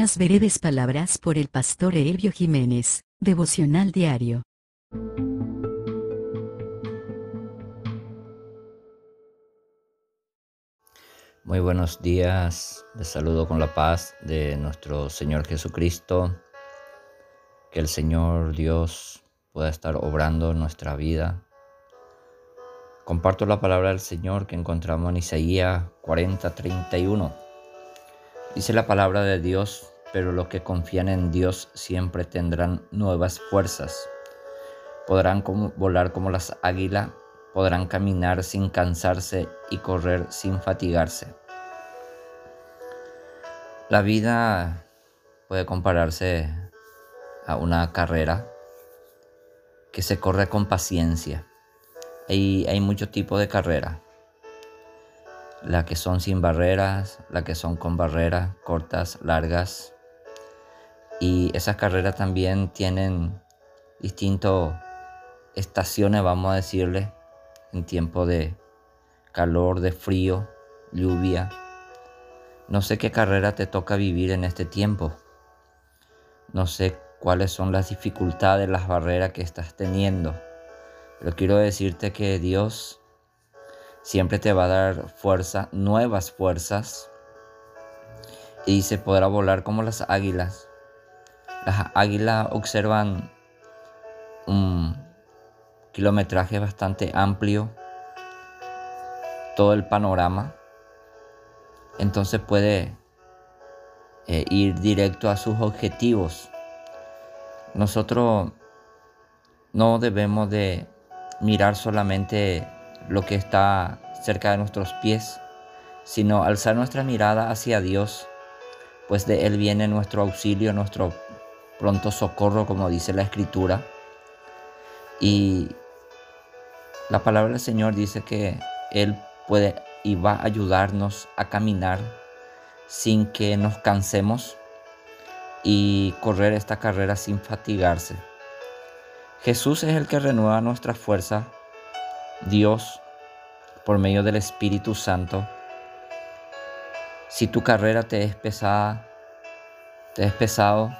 Unas breves palabras por el pastor Elvio Jiménez, devocional diario. Muy buenos días, les saludo con la paz de nuestro Señor Jesucristo. Que el Señor Dios pueda estar obrando nuestra vida. Comparto la palabra del Señor que encontramos en Isaías 40, 31 Dice la palabra de Dios, pero los que confían en Dios siempre tendrán nuevas fuerzas. Podrán volar como las águilas, podrán caminar sin cansarse y correr sin fatigarse. La vida puede compararse a una carrera que se corre con paciencia. Hay, hay muchos tipos de carrera las que son sin barreras, las que son con barreras cortas, largas. Y esas carreras también tienen distintas estaciones, vamos a decirle, en tiempo de calor, de frío, lluvia. No sé qué carrera te toca vivir en este tiempo. No sé cuáles son las dificultades, las barreras que estás teniendo. Pero quiero decirte que Dios siempre te va a dar fuerza, nuevas fuerzas. Y se podrá volar como las águilas. Las águilas observan un kilometraje bastante amplio, todo el panorama. Entonces puede eh, ir directo a sus objetivos. Nosotros no debemos de mirar solamente lo que está cerca de nuestros pies, sino alzar nuestra mirada hacia Dios, pues de Él viene nuestro auxilio, nuestro pronto socorro, como dice la Escritura. Y la palabra del Señor dice que Él puede y va a ayudarnos a caminar sin que nos cansemos y correr esta carrera sin fatigarse. Jesús es el que renueva nuestra fuerza Dios, por medio del Espíritu Santo, si tu carrera te es pesada, te es pesado,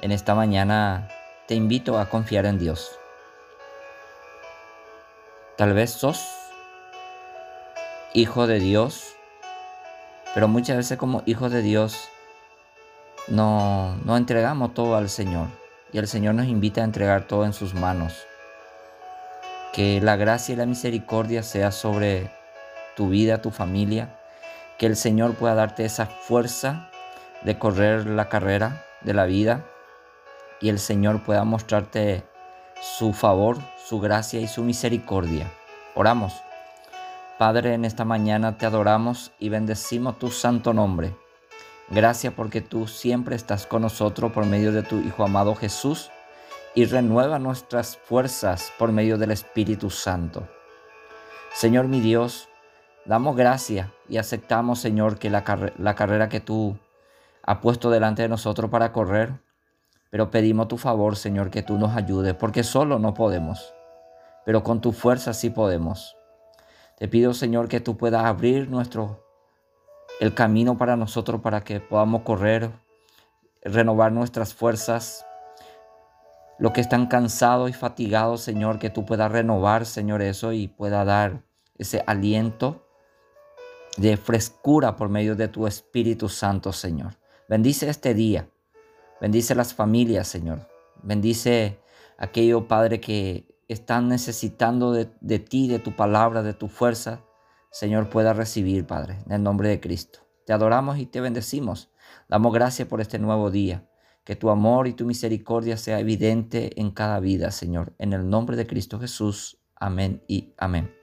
en esta mañana te invito a confiar en Dios. Tal vez sos hijo de Dios, pero muchas veces como hijo de Dios no, no entregamos todo al Señor y el Señor nos invita a entregar todo en sus manos. Que la gracia y la misericordia sea sobre tu vida, tu familia. Que el Señor pueda darte esa fuerza de correr la carrera de la vida. Y el Señor pueda mostrarte su favor, su gracia y su misericordia. Oramos. Padre, en esta mañana te adoramos y bendecimos tu santo nombre. Gracias porque tú siempre estás con nosotros por medio de tu Hijo amado Jesús y renueva nuestras fuerzas por medio del Espíritu Santo. Señor mi Dios, damos gracias y aceptamos, Señor, que la, la carrera que tú has puesto delante de nosotros para correr, pero pedimos tu favor, Señor, que tú nos ayudes, porque solo no podemos, pero con tu fuerza sí podemos. Te pido, Señor, que tú puedas abrir nuestro el camino para nosotros para que podamos correr, renovar nuestras fuerzas lo que están cansados y fatigados, Señor, que tú puedas renovar, Señor, eso y pueda dar ese aliento de frescura por medio de tu Espíritu Santo, Señor. Bendice este día. Bendice las familias, Señor. Bendice aquello, Padre, que están necesitando de, de ti, de tu palabra, de tu fuerza. Señor, pueda recibir, Padre, en el nombre de Cristo. Te adoramos y te bendecimos. Damos gracias por este nuevo día. Que tu amor y tu misericordia sea evidente en cada vida, Señor. En el nombre de Cristo Jesús. Amén y amén.